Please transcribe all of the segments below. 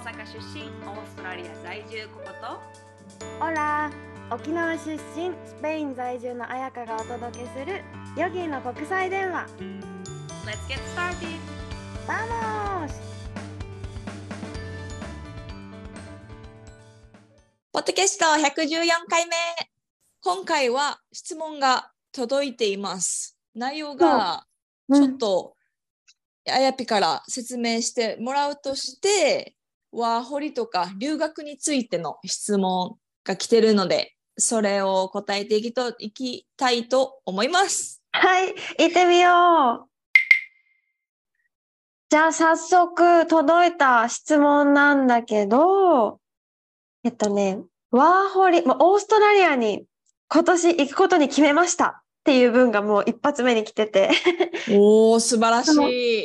阪出身オーストラリア在住ココと？ Hola 沖縄出身スペイン在住の彩香がお届けするヨギーの国際電話。Let's get started! Vamos ポッドキャスト114回目。今回は質問が届いています。内容がちょっとあやぴから説明してもらうとして、ワーホリとか留学についての質問が来てるので、それを答えていきといきたいと思います。はい行ってみようじゃあ早速届いた質問なんだけどえっとねワーホリまオーストラリアに今年行くことに決めましたっていう文がもう一発目に来てておー、素晴らし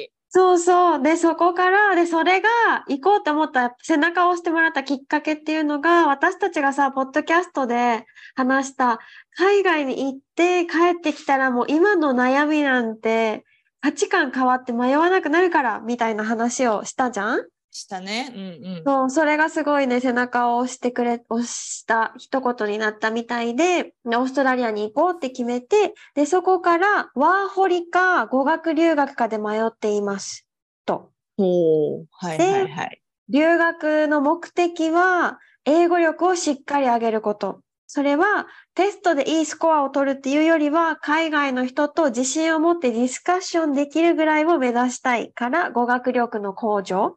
い。そうそう。で、そこから、で、それが行こうと思った背中を押してもらったきっかけっていうのが、私たちがさ、ポッドキャストで話した、海外に行って帰ってきたらもう今の悩みなんて価値観変わって迷わなくなるから、みたいな話をしたじゃん？したね。うんうん。そう、それがすごいね、背中を押してくれ、押した一言になったみたいで、でオーストラリアに行こうって決めて、で、そこからワーホリか語学留学かで迷っています。と。ほう。はいではいはい。留学の目的は、英語力をしっかり上げること。それは、テストでいいスコアを取るっていうよりは、海外の人と自信を持ってディスカッションできるぐらいを目指したいから、語学力の向上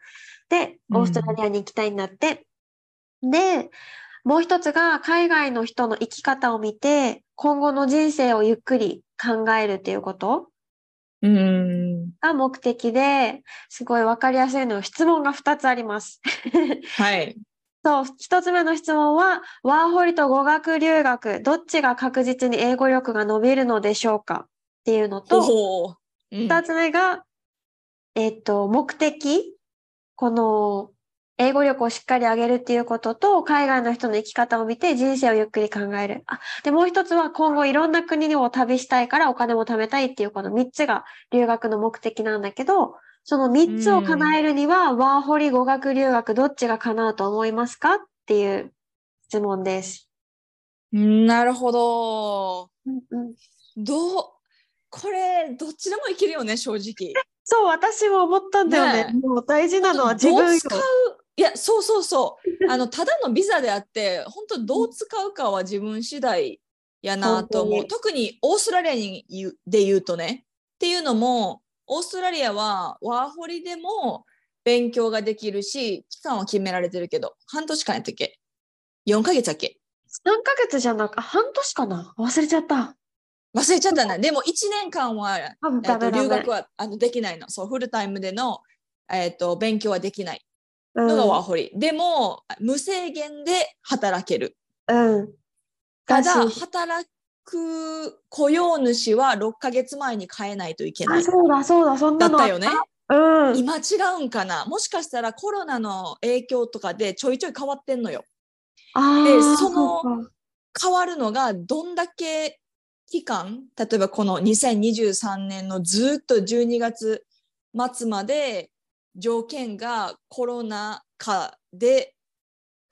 オーストラリアに行きたいんだって。で、もう一つが、海外の人の生き方を見て、今後の人生をゆっくり考えるっていうことうん。が目的で、すごいわかりやすいの質問が2つあります。はい。そう、一つ目の質問は、ワーホリと語学留学、どっちが確実に英語力が伸びるのでしょうか？っていうのと、二つ目が、えっと、目的この、英語力をしっかり上げるっていうことと、海外の人の生き方を見て人生をゆっくり考える。あ、で、もう一つは今後いろんな国を旅したいからお金も貯めたいっていうこの三つが留学の目的なんだけど、その三つを叶えるには、ワーホリ語学留学どっちが叶うと思いますかっていう質問です。なるほど。うんうんどうこれどっちでもいけるよね正直。そう、私も思ったんだよね。ねもう大事なのは自ど分よ。う使う？いやそうそうそう。あのただのビザであって本当どう使うかは自分次第やなと思う。特にオーストラリアにで言うとね。っていうのもオーストラリアはワーホリでも勉強ができるし期間は決められてるけど半年間やったっけ？4ヶ月だっけ？3ヶ月じゃなく、あ半年かな？忘れちゃった。忘れちゃったなでも1年間はあえダメダメっと留学はあのできないの。そう、フルタイムでの、えっと勉強はできないうんのがワーホリ。でも、無制限で働ける。うん。ただ、働く雇用主は6ヶ月前に変えないといけなあ、い。そうだ、そうだ、そんなだったよね。うん。今違うんかなもしかしたらコロナの影響とかでちょいちょい変わってんのよ。あでーそのうか変わるのがどんだけ期間例えばこの2023年のずっと12月末まで条件がコロナ禍で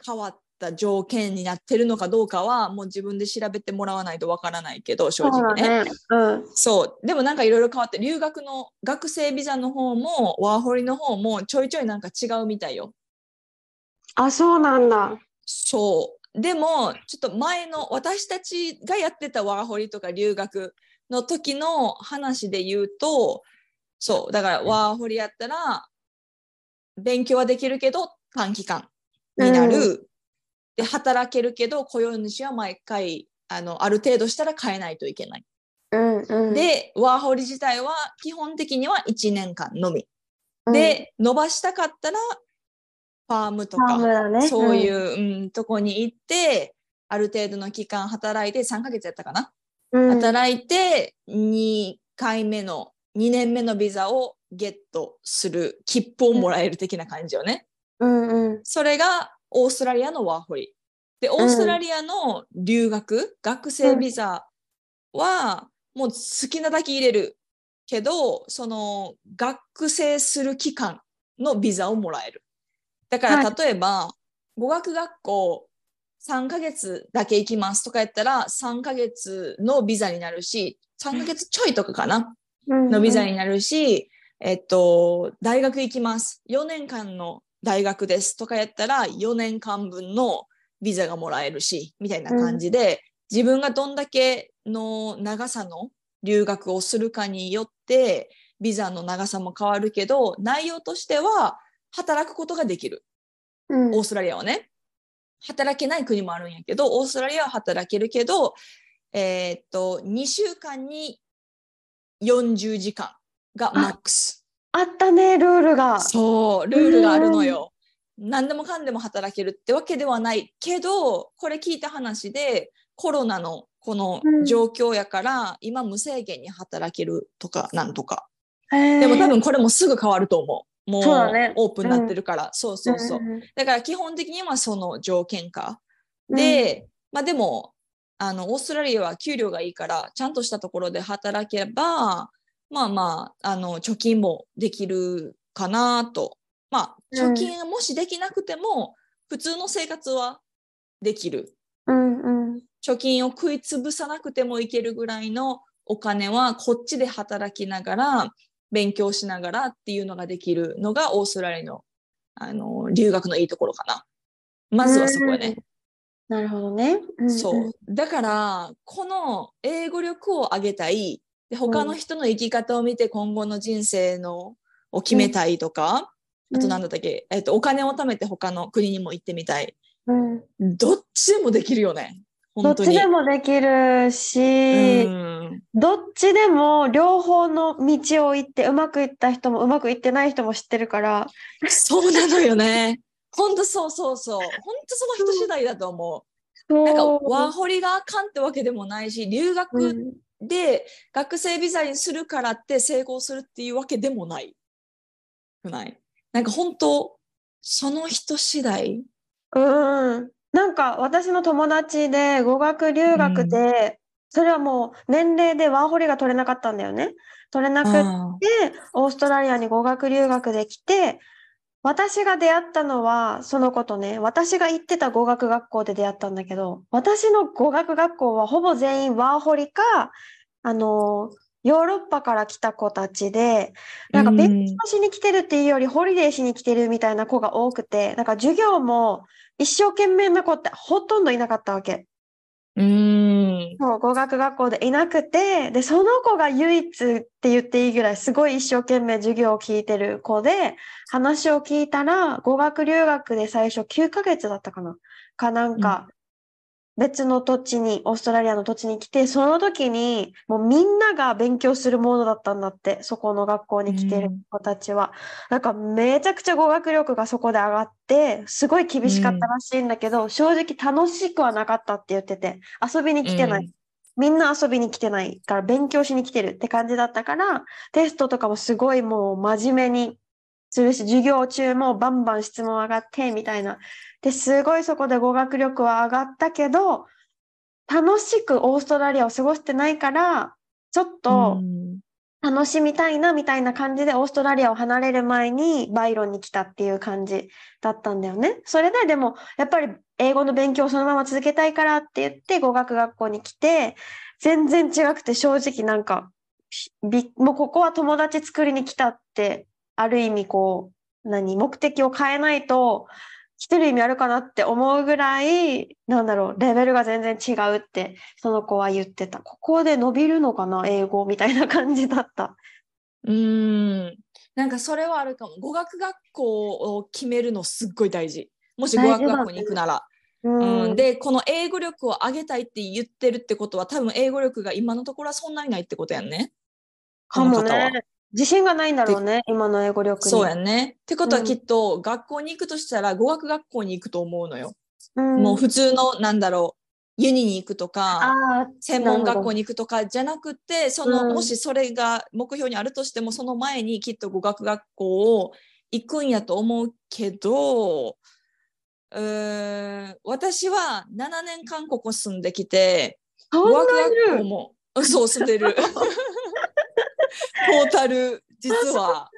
変わった条件になってるのかどうかはもう自分で調べてもらわないとわからないけど正そう直ね。だね。うん。そうでもなんかいろいろ変わって留学の学生ビザの方もワーホリの方もちょいちょいなんか違うみたいよ。あ、そうなんだ。そう。でも、ちょっと前の私たちがやってたワーホリとか留学の時の話で言うと、そう、だからワーホリやったら、勉強はできるけど短期間になる。うで、働けるけど雇用主は毎回、あの、ある程度したら変えないといけない。うんうん。、で、ワーホリ自体は基本的には1年間のみ。うん、で、伸ばしたかったら、ファームとかね。そういう、うん、とこに行って、ある程度の期間働いて、3ヶ月やったかな、うん、働いて、2回目の、2年目のビザをゲットする、切符をもらえる的な感じよね。うんうん。それがオーストラリアのワーホリ。で、オーストラリアの留学、学生ビザは、もう好きなだけ入れるけど、その学生する期間のビザをもらえる。だからは例えば、語学学校3ヶ月だけ行きますとかやったら3ヶ月のビザになるし、3ヶ月ちょいとかかなうんのビザになるし、えっと、大学行きます。4年間の大学ですとかやったら4年間分のビザがもらえるし、みたいな感じで、自分がどんだけの長さの留学をするかによって、ビザの長さも変わるけど、内容としては働くことができる。うんオーストラリアはね。働けない国もあるんやけど、オーストラリアは働けるけど、えーっと、2週間に40時間がマックス。あったね、ルールが。そう、ルールがあるのよ。何でもかんでも働けるってわけではないけど、これ聞いた話で、コロナのこの状況やから、今無制限に働けるとかなんとか。ででも多分これもすぐ変わると思う。もうオープンになってるから。そうそうそう。だから基本的にはその条件下。で、まあでも、あの、オーストラリアは給料がいいから、ちゃんとしたところで働けば、まあまあ、あの、貯金もできるかなと。まあ、貯金がもしできなくても、普通の生活はできる。うんうん貯金を食いつぶさなくてもいけるぐらいのお金はこっちで働きながら勉強しながらっていうのができるのがオーストラリアのあの留学のいいところかな。まずはそこやね。なるほどね。んんそう。だから、この英語力を上げたい。で他の人の生き方を見て今後の人生のを決めたいとか、あと何だったっけ、えっと、お金を貯めて他の国にも行ってみたい。うんどっちでもできるよね。ど。っちでもできるし、うんどっちでも両方の道を行ってうまくいった人もうまくいってない人も知ってるから、そうなのよね。本当そうそうそう。本当その人次第だと思う。そうなんかワーホリがあかんってわけでもないし、留う学んで学生ビザにするからって成功するっていうわけでもない。くない。なんか本当その人次第。うん。なんか私の友達で語学留学で、それはもう年齢でワーホリが取れなかったんだよね。取れなくって、あオーストラリアに語学留学で来て、私が出会ったのは、その子とね、私が行ってた語学学校で出会ったんだけど、私の語学学校はほぼ全員ワーホリか、あの、ヨーロッパから来た子たちで、なんかうん。勉強しに来てるっていうより、ホリデーしに来てるみたいな子が多くて、なんか授業も一生懸命な子ってほとんどいなかったわけ。うーん。そう、語学学校でいなくて、で、その子が唯一って言っていいぐらい、すごい一生懸命授業を聞いてる子で、話を聞いたら、語学留学で最初9ヶ月だったかなかなんか、別の土地に、オーストラリアの土地に来て、その時に、もうみんなが勉強するモードだったんだって、そこの学校に来てる子たちは。なんかめちゃくちゃ語学力がそこで上がって、すごい厳しかったらしいんだけど、正直楽しくはなかったって言ってて、遊びに来てない。うんみんな遊びに来てないから勉強しに来てるって感じだったから、テストとかもすごいもう真面目にするし、授業中もバンバン質問上がってみたいな。で、すごいそこで語学力は上がったけど、楽しくオーストラリアを過ごしてないから、ちょっと楽しみたいなみたいな感じでオーストラリアを離れる前にバイロンに来たっていう感じだったんだよね。それででもやっぱり英語の勉強をそのまま続けたいからって言って語学学校に来て全然違くて正直なんかもうここは友達作りに来たってある意味こう何目的を変えないと来てる意味あるかなって思うぐらいなんだろうレベルが全然違うってその子は言ってた。ここで伸びるのかな英語みたいな感じだった。うーん。なんかそれはあるかも。語学学校を決めるのすっごい大事。もし語学学校に行くなら。うんうん、で、この英語力を上げたいって言ってるってことは、多分英語力が今のところはそんなにないってことやんね。かもこの方はね。自信がないんだろうね、今の英語力に。そうやんね。ってことはうんきっと学校に行くとしたら語学学校に行くと思うのよ。うんもう普通のなんだろうユニに行くとか専門学校に行くとかじゃなくてその、うんもしそれが目標にあるとしてもその前にきっと語学学校を行くんやと思うけどうーん私は7年韓国住んできてそ語学学校もうん そう住んでる トータル 実は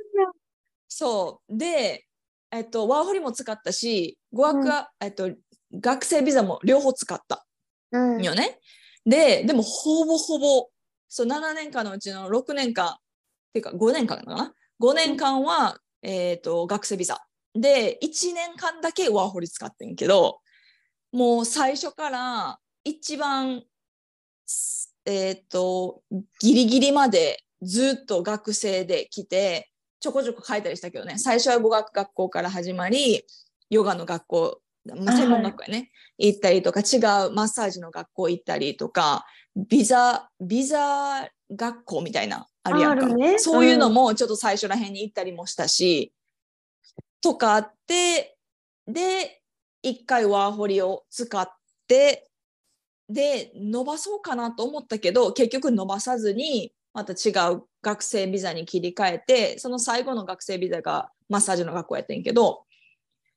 そうでえっと、ワーホリも使ったし、語学は、えっと、学生ビザも両方使ったうん。よね。で、でもほぼほぼ、そう、7年間のうちの6年間、っていうか5年間かな ?5 年間は、えっと、学生ビザ。で、1年間だけワーホリ使ってんけど、もう最初から一番、すえっと、ギリギリまでずっと学生で来て、ちょこちょこ書いたりしたけどね、最初は語学学校から始まり、ヨガの学校、まあ、専門学校やね、行ったりとか、違うマッサージの学校行ったりとか、ビザ、ビザ学校みたいな、あるやんか。ね。そういうのもちょっと最初らへんに行ったりもしたし、とかあって、で、一回ワーホリを使って、で、伸ばそうかなと思ったけど、結局伸ばさずに、また違う学生ビザに切り替えて、その最後の学生ビザがマッサージの学校やってんけど、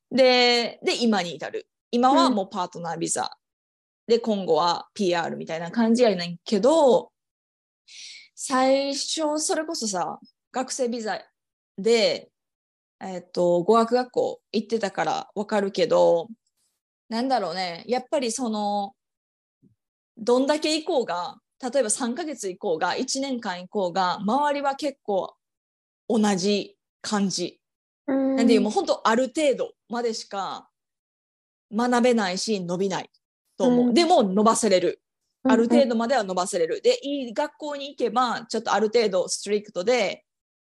で、で、今に至る。今はもうパートナービザ。で、今後は PR みたいな感じやねんけど、最初、それこそさ、学生ビザで、えっと、語学学校行ってたからわかるけど、なんだろうね、やっぱりその、どんだけ行こうが、例えば3ヶ月行こうが、1年間行こうが、周りは結構同じ感じ。うん。なんでもう本当ある程度までしか学べないし伸びないと思う。うんでも伸ばせれる。ある程度。度までは伸ばせれる。で、いい学校に行けば、ちょっとある程度ストリクトで、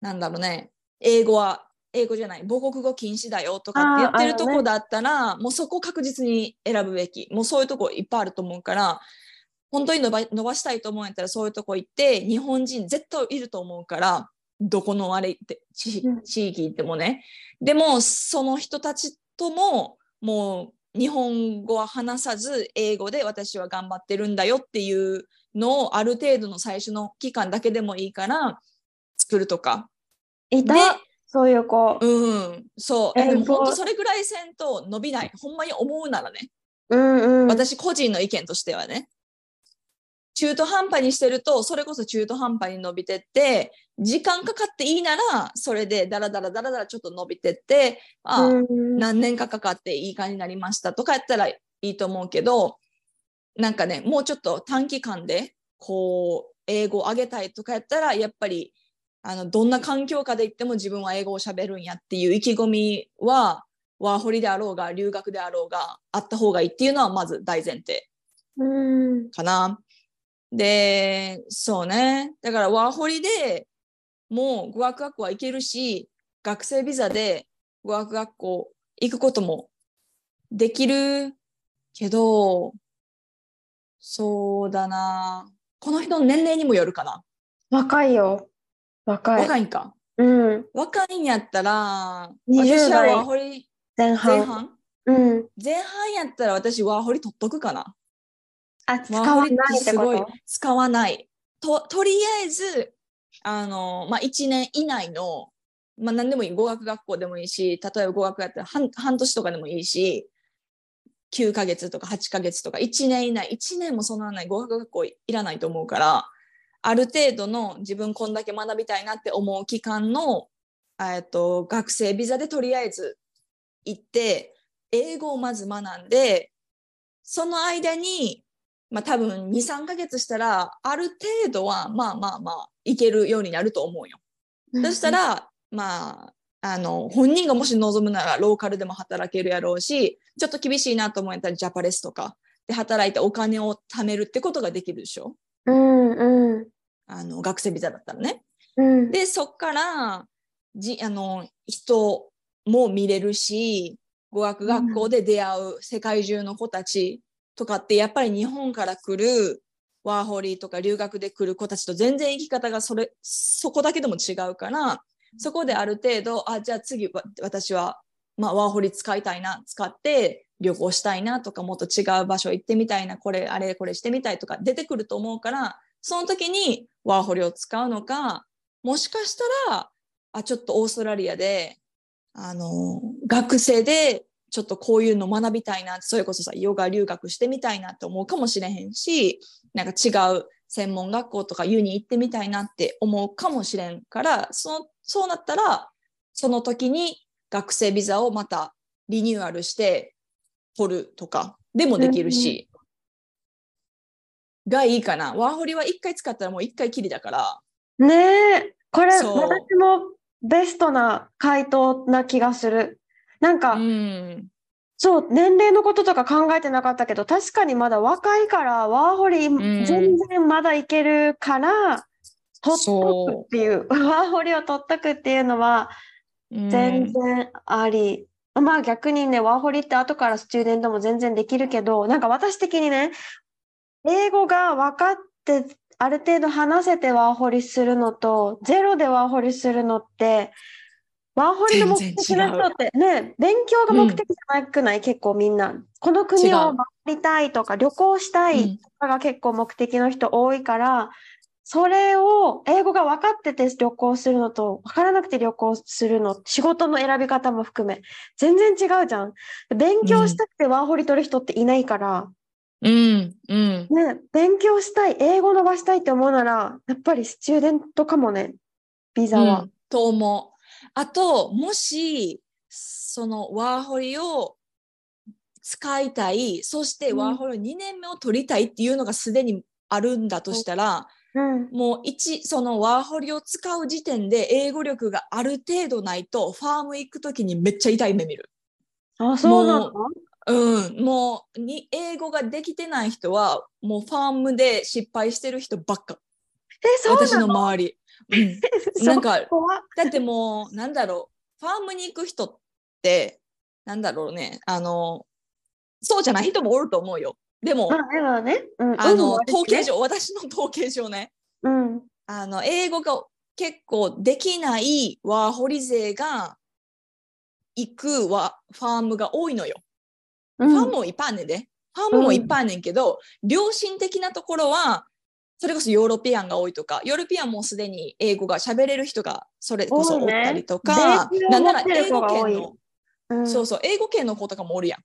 なんだろうね、英語は、英語じゃない、母国語禁止だよとかって言ってるとこだったら、もうそこ確実に選ぶべき。もうそういうとこいっぱいあると思うから、本当に伸ば伸ばしたいと思うんやったらそういうとこ行って、日本人絶対いると思うから、どこのあれって地域行ってもね。でも、その人たちとも、もう日本語は話さず、英語で私は頑張ってるんだよっていうのをある程度の最初の期間だけでもいいから作るとか。いた？でそういう子。うん、そう。えでも本当それぐらいせんと伸びない。ほんまに思うならね。うんうん。私個人の意見としてはね。中途半端にしてると、それこそ中途半端に伸びてって、時間かかっていいなら、それでダラダラダラダラちょっと伸びてって、あ何年かかかっていい感じになりましたとかやったらいいと思うけど、なんかね、もうちょっと短期間で、こう、英語を上げたいとかやったら、やっぱり、あの、どんな環境下で行っても自分は英語を喋るんやっていう意気込みは、ワーホリであろうが、留学であろうが、あった方がいいっていうのはまず大前提うん。かな。で、そうね。だからワーホリでもう語学学校は行けるし、学生ビザで語学学校行くこともできるけど、そうだな。この人の年齢にもよるかな。若いよ。若い。若いんか。うん。若いんやったら、20私は代ワーホリ前半。前半？うん。前半やったら私ワーホリ取っとくかな。あ、使わないってすごい使わない。と、とりあえず、あの、まあ、1年以内の、まあ、何でもいい。語学学校でもいいし、例えば語学やったら半半年とかでもいいし、9ヶ月とか8ヶ月とか、1年以内、1年もそんなない語学学校いらないと思うから、ある程度の自分こんだけ学びたいなって思う期間の、えっと、学生ビザでとりあえず行って、英語をまず学んで、その間に、まあ多分2、3ヶ月したら、ある程度は、まあまあまあ、いけるようになると思うよ。そした、ら、まあ、あの、本人がもし望むなら、ローカルでも働けるやろうし、ちょっと厳しいなと思ったら、ジャパレスとかで働いてお金を貯めるってことができるでしょ？うんうん。あの、学生ビザだったらね。うん。で、そっから、じ、あの、人も見れるし、語学学校で出会う世界中の子たちとかって、やっぱり日本から来るワーホリーとか留学で来る子たちと全然生き方がそれ、そこだけでも違うから、そこである程度、あ、じゃあ次私は、まあ、ワーホリ使いたいな、使って旅行したいなとか、もっと違う場所行ってみたいな、これ、あれ、これしてみたいとか出てくると思うから、その時にワーホリを使うのか、もしかしたら、あ、ちょっとオーストラリアで、あの、学生で、ちょっとこういうの学びたいな、それこそさ、ヨガ留学してみたいなって思うかもしれへんし、なんか違う専門学校とかユに行ってみたいなって思うかもしれんから、そのそうなったら、その時に学生ビザをまたリニューアルして取るとかでもできるし、がいいかな。ワーホリは一回使ったらもう一回きりだから。ねえ、これ、私もベストな回答な気がする。なんか、うん。そう、年齢のこととか考えてなかったけど、確かにまだ若いから、ワーホリん全然まだいけるから、取っとくそっていう、ワーホリを取っとくっていうのは、う。全然あり。まあ逆にね、ワーホリって後からスチューデントも全然できるけど、なんか私的にね、英語が分かって、ある程度話せてワーホリするのと、ゼロでワーホリするのって、ワーホリの目的の人ってね、勉強が目的じゃなくない、結構みんな。この国を回りたいとか、旅行したうんいとかが結構目的の人多いから、それを英語が分かってて旅行するのと分からなくて旅行するの、仕事の選び方も含め、全然違うじゃん。勉強したくてワーホリ取る人っていないから、うん。うん。ね、勉強したい、英語伸ばしたいって思うなら、やっぱりスチューデントかもね、ビザはうん。と思う。あと、もし、そのワーホリを使いたい、そしてうんワーホリ2年目を取りたいっていうのがすでにあるんだとしたら、うん。もう一、そのワーホリを使う時点で英語力がある程度ないと、ファーム行くときにめっちゃ痛い目見る。あ、そうなの？うん、もうに英語ができてない人は、もうファームで失敗してる人ばっか。え、そう私の周り。うん。なんかだってもう、なんだろう、ファームに行く人って、なんだろうね、あの、そうじゃない人もおると思うよ。でも、まあ、ね、うん、あの、統計上、私の統計上ね、うん。あの、英語が結構できないワーホリ勢が行くワファームが多いのよ。うん。ファームもいっぱいあんねんで。ファームもいっぱいあんねんけど、良心的なところは、それこそヨーロピアンが多いとか、ヨーロピアンもすでに英語が喋れる人がそれこそおったりとか、ねなんなら英語圏の、うんそうそう、英語圏の子とかもおるやん。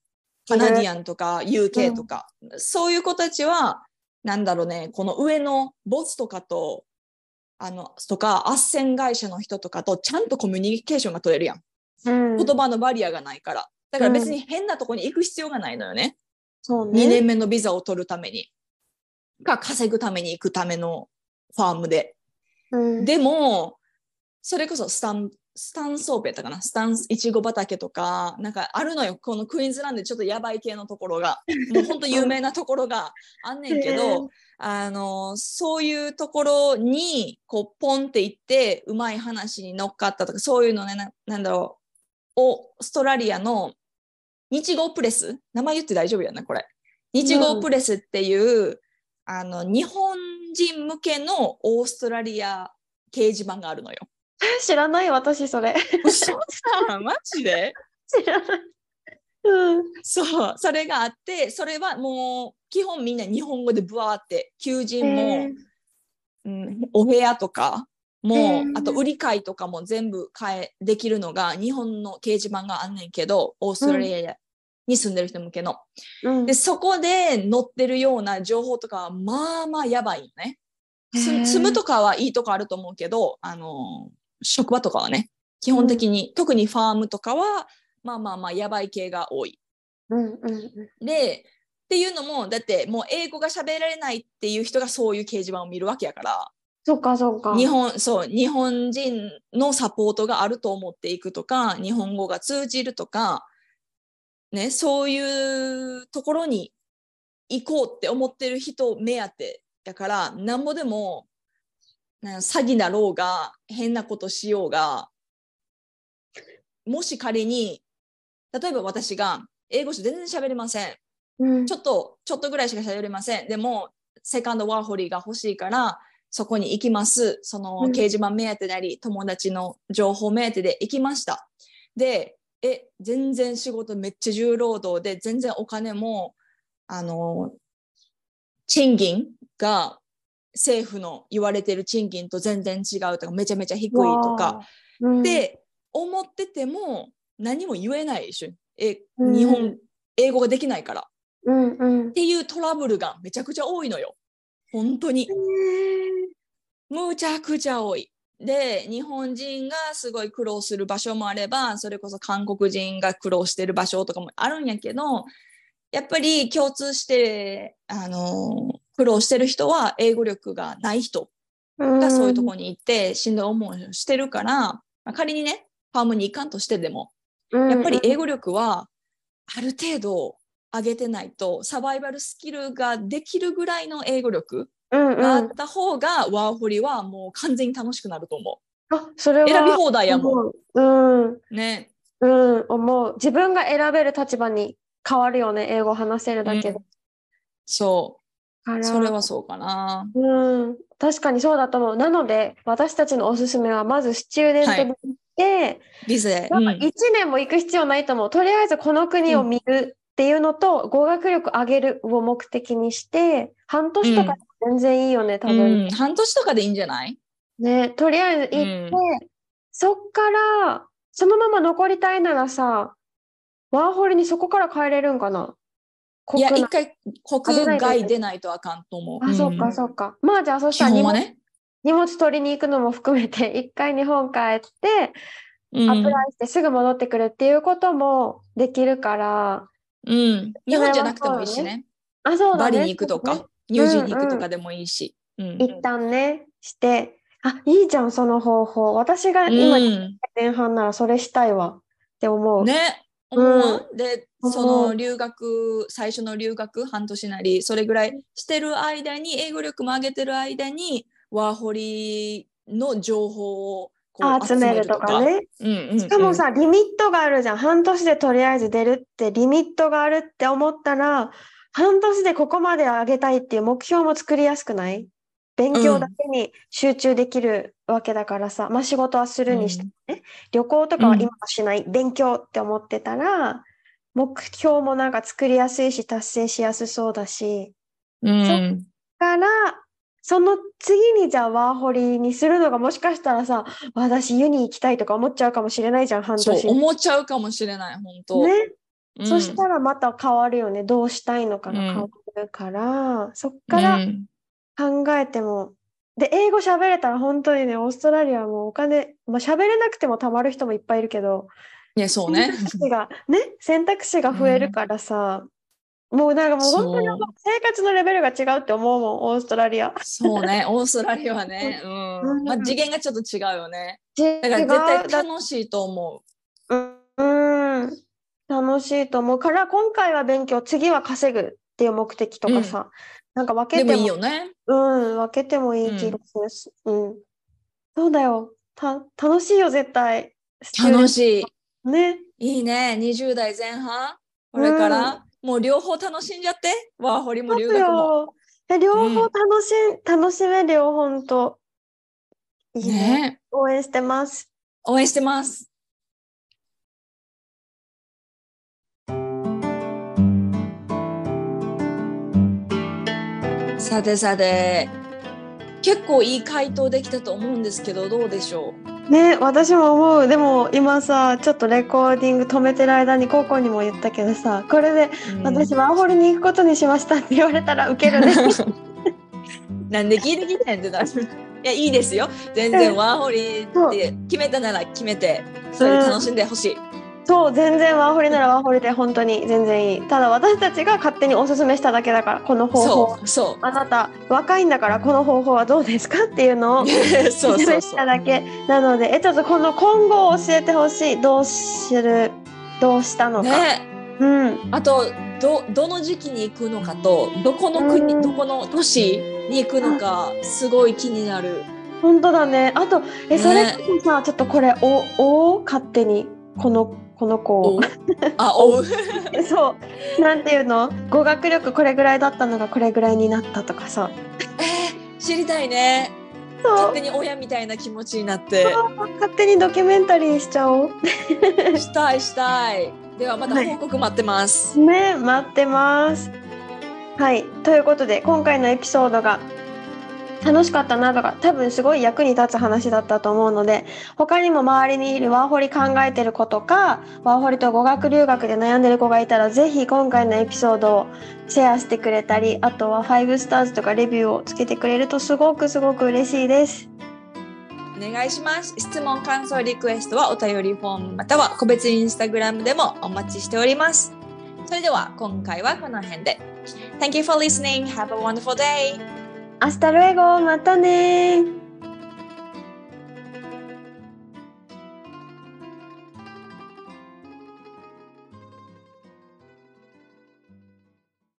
カナディアンとか UK とか、そういう子たちは、なんだろうね、この上のボスとかと、あの、とか、斡旋会社の人とかとちゃんとコミュニケーションが取れるやん。うん、言葉のバリアがないから。だから別に変なとこに行く必要がないのよね。そうね。2年目のビザを取るために。か、稼ぐために行くためのファームで。うん、でも、それこそスタン、スタンソープやったかなスタンいちご畑とか、なんかあるのよ。このクイーンズランドでちょっとやばい系のところが。もう本当有名なところがあんねんけど、あの、そういうところに、こう、ポンって行って、うまい話に乗っかったとか、そういうのね、ななんだろう、オーストラリアの日号プレス？名前言って大丈夫やな、これ。日号プレスっていう、あの、日本人向けのオーストラリア掲示板があるのよ。知らない私それ。嘘さマジで？知らない。うん。そう、それがあって、それはもう、基本みんな日本語でブワーって、求人も、えうん、お部屋とかも、へーあと売り買いとかも全部買えできるのが日本の掲示板があんねんけどオーストラリアに住んでる人向けの。うんでそこで載ってるような情報とかはまあまあやばいよね。住むとかはいいとこあると思うけどあの職場とかはね基本的に、特にファームとかはまあまあまあやばい系が多い。うんうんうんでっていうのもだってもう英語が喋られないっていう人がそういう掲示板を見るわけやから。そっかそっか。日本そう日本人のサポートがあると思っていくとか日本語が通じるとか、ね、そういうところに行こうって思ってる人目当てやからなんぼでも詐欺だろうが変なことしようがもし仮に例えば私が英語全然喋れませんうんちょっと、ちょっとぐらいしか喋れません。でも、セカンドワーホリーが欲しいから、そこに行きます。そのうん掲示板目当てであり、友達の情報目当てで行きました。で、え、全然仕事めっちゃ重労働で、全然お金も、あの、賃金が政府の言われてる賃金と全然違うとか、めちゃめちゃ低いとか、、うん、で思ってても何も言えないでしょ。え、うん日本、英語ができないから。うんうんっ。ていうトラブルがめちゃくちゃ多いのよ。本当に。むちゃくちゃ多い。で日本人がすごい苦労する場所もあればそれこそ韓国人が苦労してる場所とかもあるんやけどやっぱり共通してあの苦労してる人は英語力がない人がそういうとこに行ってしんどい思いをしてるから、まあ、仮にねファームに行かんとしてでもやっぱり英語力はある程度上げてないとサバイバルスキルができるぐらいの英語力があった方が、ワーホリはもう完全に楽しくなると思う。あそれは選び放題やもん。うん。ね。うん、思う。自分が選べる立場に変わるよね、英語話せるだけで。うん、そう。それはそうかな。うん。確かにそうだと思う。なので、私たちのおすすめは、まずスチューデントで行って、ビザで。1年も行く必要ないと思う。とりあえずこの国を見るっていうのと、語学力上げるを目的にして、半年とか全然いいよね、多分、うん。半年とかでいいんじゃない？ね、とりあえず行って、そっから、そのまま残りたいならさ、ワーホリにそこから帰れるんかな？いや、一回国外出ないとあかんと思う。あ、そっかそっか。まあじゃあそしたら荷物,、ね、荷物取りに行くのも含めて、一回日本帰って、アプライしてすぐ戻ってくるっていうこともできるから、うん。日本じゃなくてもいいしね。あ、そうだね。バリに行くとか、ニュージーに行くとかでもいいし。うん一旦ね、して、あ、いいじゃん、その方法。私が今、前半ならそれしたいわ。って思う。ね。思う、でその留学最初の留学半年なりそれぐらいしてる間に英語力も上げてる間にワーホリの情報を集めるとかね、うんうんうん、しかもさリミットがあるじゃん。半年でとりあえず出るってリミットがあるって思ったら半年でここまで上げたいっていう目標も作りやすくない？勉強だけに集中できるわけだからさ、うん、まあ仕事はするにしてね、うん、旅行とかは今はしない、うん、勉強って思ってたら目標もなんか作りやすいし達成しやすそうだし、うん、そっからその次にじゃあワーホリにするのがもしかしたらさ私湯に行きたいとか思っちゃうかもしれないじゃん半年。そう思っちゃうかもしれない本当。ね、うん、そしたらまた変わるよね。どうしたいのかが変わるから、そっから考えても、で、英語喋れたら本当にね、オーストラリアもお金、まあ、喋れなくてもたまる人もいっぱいいるけど、いや、そうね。選択肢が、ね、選択肢が増えるからさ、うん、もうなんかもう本当に生活のレベルが違うって思うもん、オーストラリア。そうね、オーストラリアはね、うん。まあ、次元がちょっと違うよね。だから絶対楽しいと思う。うん、楽しいと思うから、今回は勉強、次は稼ぐっていう目的とかさ、なんか分けてもいいよね。うん、分けてもいい気がする。うん。うん、そうだよ。た楽しいよ、絶対。楽しい。ね。いいね。20代前半？これから、うん、もう両方楽しんじゃって？ワーホリも留学も。え両方楽し、うん、楽しめるよ、ほんと。いいね。ね応援してます。応援してます。さてさて。結構いい回答できたと思うんですけどどうでしょう？ね私も思う。でも今さちょっとレコーディング止めてる間に高校にも言ったけどさこれで私ワーホリに行くことにしましたって言われたらウケるね。なんで聞いてきてんってなる。いやいいですよ。全然ワーホリって決めたなら決めてそれ楽しんでほしい、うんそう全然ワーホリならワーホリで本当に全然いい。ただ私たちが勝手におすすめしただけだからこの方法。そうあなた若いんだからこの方法はどうですかっていうのをおすすめしただけなのでえちょっとこの今後教えてほしい。どうする？どうしたのか、ね、うん、あとどどの時期に行くのかとどこの国、うん、どこの都市に行くのかすごい気になる。本当だね。あとえそれさ、ちょっとこれおお？勝手にこのこの子。あ追う。そう。なんていうの？語学力これぐらいだったのがこれぐらいになったとかさ。えー、知りたいね。勝手に親みたいな気持ちになって。勝手にドキュメンタリーしちゃおう。したいしたい。ではまた報告待ってます、はい、ね待ってます。はい。ということで今回のエピソードが楽しかったなとか多分すごい役に立つ話だったと思うので他にも周りにいるワーホリ考えてる子とかワーホリと語学留学で悩んでる子がいたらぜひ今回のエピソードをシェアしてくれたりあとは5スターズとかレビューをつけてくれるとすごくすごく嬉しいです。お願いします。質問、感想、リクエストはお便りフォームまたは個別インスタグラムでもお待ちしております。それでは今回はこの辺で。Thank you for listening. Have a wonderful day. Hasta lue go またねー